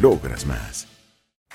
logras más.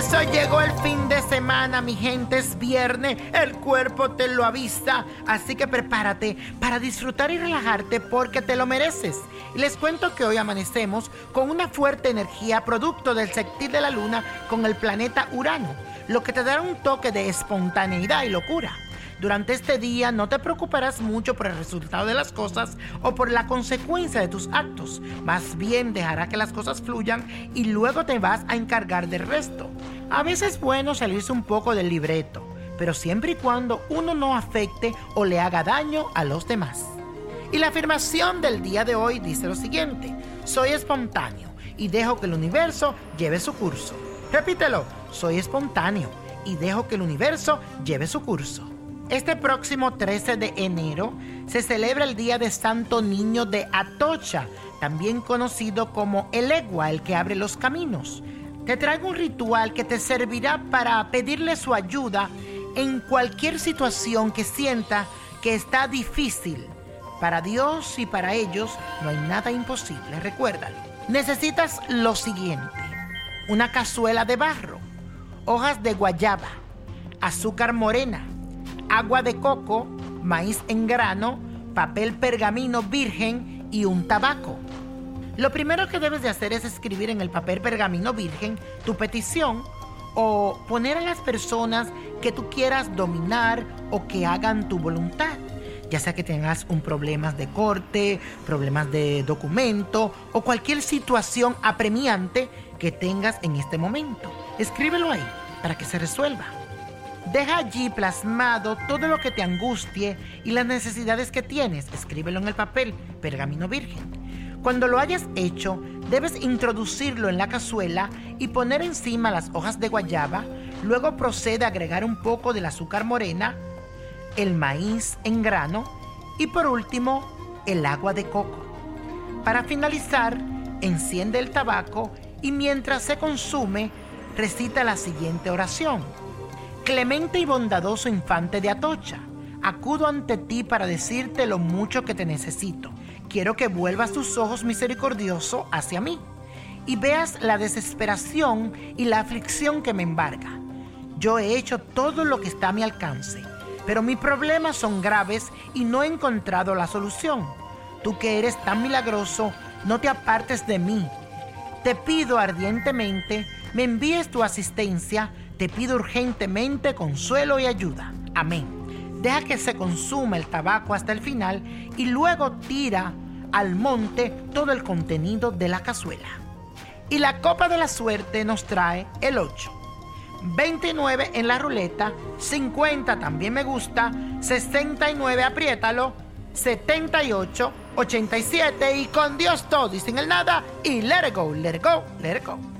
Eso llegó el fin de semana, mi gente, es viernes, el cuerpo te lo avisa, así que prepárate para disfrutar y relajarte porque te lo mereces. Les cuento que hoy amanecemos con una fuerte energía producto del sextil de la luna con el planeta Urano, lo que te dará un toque de espontaneidad y locura. Durante este día no te preocuparás mucho por el resultado de las cosas o por la consecuencia de tus actos. Más bien dejará que las cosas fluyan y luego te vas a encargar del resto. A veces es bueno salirse un poco del libreto, pero siempre y cuando uno no afecte o le haga daño a los demás. Y la afirmación del día de hoy dice lo siguiente, soy espontáneo y dejo que el universo lleve su curso. Repítelo, soy espontáneo y dejo que el universo lleve su curso. Este próximo 13 de enero se celebra el Día de Santo Niño de Atocha, también conocido como el Egua, el que abre los caminos. Te traigo un ritual que te servirá para pedirle su ayuda en cualquier situación que sienta que está difícil. Para Dios y para ellos no hay nada imposible, recuérdalo. Necesitas lo siguiente. Una cazuela de barro, hojas de guayaba, azúcar morena, agua de coco, maíz en grano, papel pergamino virgen y un tabaco. Lo primero que debes de hacer es escribir en el papel pergamino virgen tu petición o poner a las personas que tú quieras dominar o que hagan tu voluntad. Ya sea que tengas un problemas de corte, problemas de documento o cualquier situación apremiante que tengas en este momento. Escríbelo ahí para que se resuelva. Deja allí plasmado todo lo que te angustie y las necesidades que tienes. Escríbelo en el papel, pergamino virgen. Cuando lo hayas hecho, debes introducirlo en la cazuela y poner encima las hojas de guayaba. Luego procede a agregar un poco del azúcar morena, el maíz en grano y por último el agua de coco. Para finalizar, enciende el tabaco y mientras se consume, recita la siguiente oración. Clemente y bondadoso infante de Atocha, acudo ante ti para decirte lo mucho que te necesito. Quiero que vuelvas tus ojos misericordioso hacia mí y veas la desesperación y la aflicción que me embarga. Yo he hecho todo lo que está a mi alcance, pero mis problemas son graves y no he encontrado la solución. Tú que eres tan milagroso, no te apartes de mí. Te pido ardientemente, me envíes tu asistencia te pido urgentemente consuelo y ayuda. Amén. Deja que se consuma el tabaco hasta el final y luego tira al monte todo el contenido de la cazuela. Y la copa de la suerte nos trae el 8. 29 en la ruleta, 50 también me gusta, 69 apriétalo, 78, 87 y con Dios todo y sin el nada y let it go, let it go, let it go.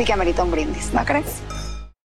sí que amerita un brindis, ¿no crees?